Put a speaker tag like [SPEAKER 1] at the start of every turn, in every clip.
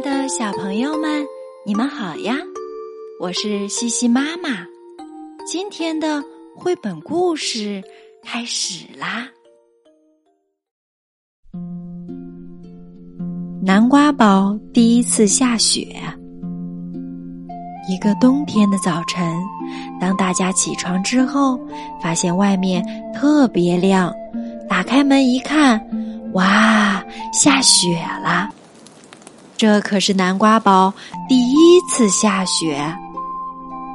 [SPEAKER 1] 的小朋友们，你们好呀！我是西西妈妈。今天的绘本故事开始啦。南瓜堡第一次下雪。一个冬天的早晨，当大家起床之后，发现外面特别亮，打开门一看，哇，下雪了！这可是南瓜堡第一次下雪。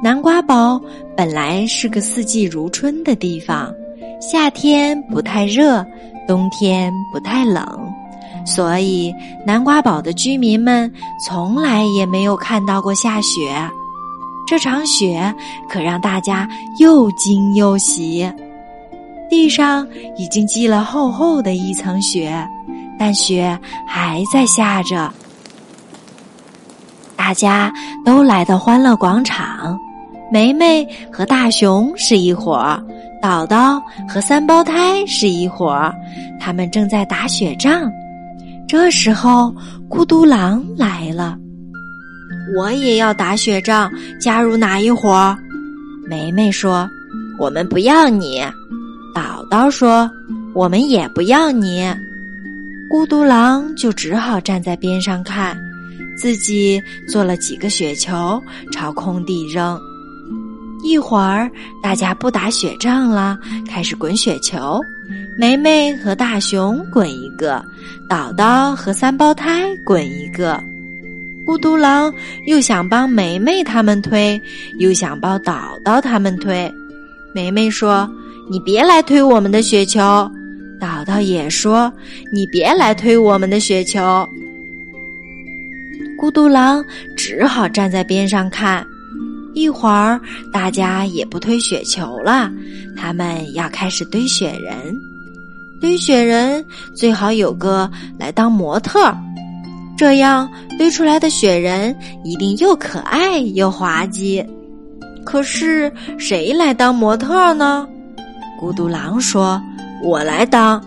[SPEAKER 1] 南瓜堡本来是个四季如春的地方，夏天不太热，冬天不太冷，所以南瓜堡的居民们从来也没有看到过下雪。这场雪可让大家又惊又喜。地上已经积了厚厚的一层雪，但雪还在下着。大家都来到欢乐广场，梅梅和大熊是一伙儿，岛岛和三胞胎是一伙儿，他们正在打雪仗。这时候，孤独狼来了，我也要打雪仗，加入哪一伙儿？梅梅说：“我们不要你。”岛岛说：“我们也不要你。”孤独狼就只好站在边上看。自己做了几个雪球，朝空地扔。一会儿，大家不打雪仗了，开始滚雪球。梅梅和大熊滚一个，岛岛和三胞胎滚一个。孤独狼又想帮梅梅他们推，又想帮岛岛他们推。梅梅说：“你别来推我们的雪球。”岛岛也说：“你别来推我们的雪球。”孤独狼只好站在边上看，一会儿大家也不推雪球了，他们要开始堆雪人。堆雪人最好有个来当模特，这样堆出来的雪人一定又可爱又滑稽。可是谁来当模特呢？孤独狼说：“我来当。”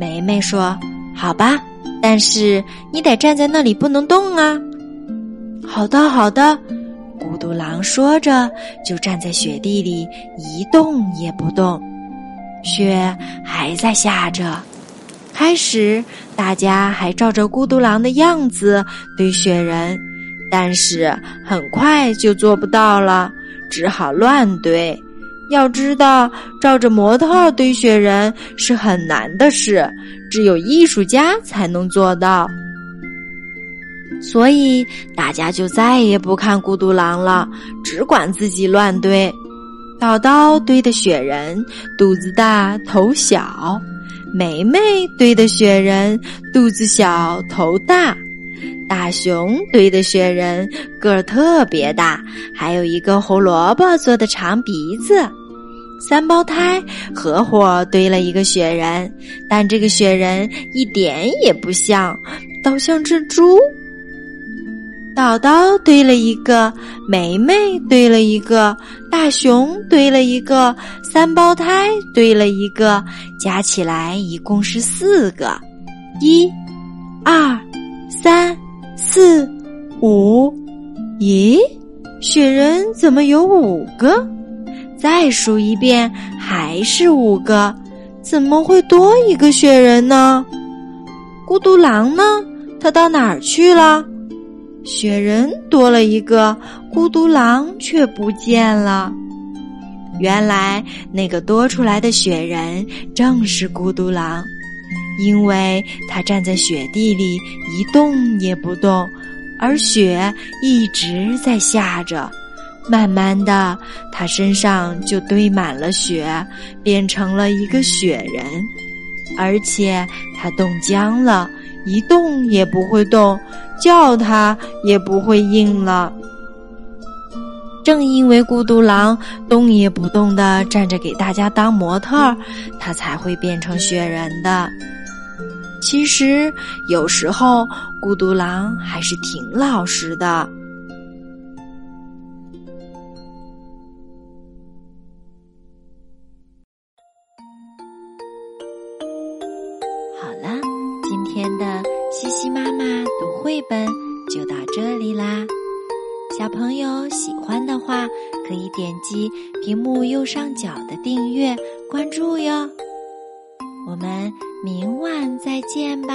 [SPEAKER 1] 梅梅说：“好吧。”但是你得站在那里不能动啊！好的，好的。孤独狼说着，就站在雪地里一动也不动。雪还在下着。开始，大家还照着孤独狼的样子堆雪人，但是很快就做不到了，只好乱堆。要知道，照着模特堆雪人是很难的事，只有艺术家才能做到。所以大家就再也不看孤独狼了，只管自己乱堆。宝刀堆的雪人肚子大头小，梅梅堆的雪人肚子小头大，大熊堆的雪人个儿特别大，还有一个胡萝卜做的长鼻子。三胞胎合伙堆了一个雪人，但这个雪人一点也不像，倒像只猪。岛岛堆了一个，梅梅堆了一个，大熊堆了一个，三胞胎堆了一个，加起来一共是四个。一、二、三、四、五。咦，雪人怎么有五个？再数一遍，还是五个，怎么会多一个雪人呢？孤独狼呢？他到哪儿去了？雪人多了一个，孤独狼却不见了。原来那个多出来的雪人正是孤独狼，因为他站在雪地里一动也不动，而雪一直在下着。慢慢的，他身上就堆满了雪，变成了一个雪人，而且他冻僵了。一动也不会动，叫他也不会应了。正因为孤独狼动也不动的站着给大家当模特，他才会变成雪人的。其实有时候孤独狼还是挺老实的。好了。今天的西西妈妈读绘本就到这里啦。小朋友喜欢的话，可以点击屏幕右上角的订阅关注哟。我们明晚再见吧，